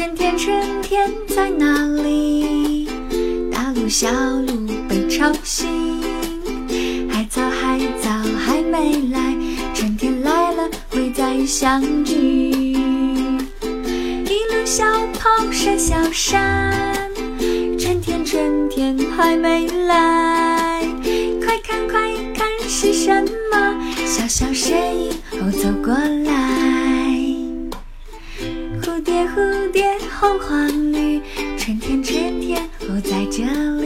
春天，春天在哪里？大路小路被吵醒，海草海草还没来，春天来了会再相聚。一路小跑上小山，春天春天还没来，快看快看是什么？小小身影哦走过来。蝴蝶蝴蝶红黄绿，春天春天我在这里。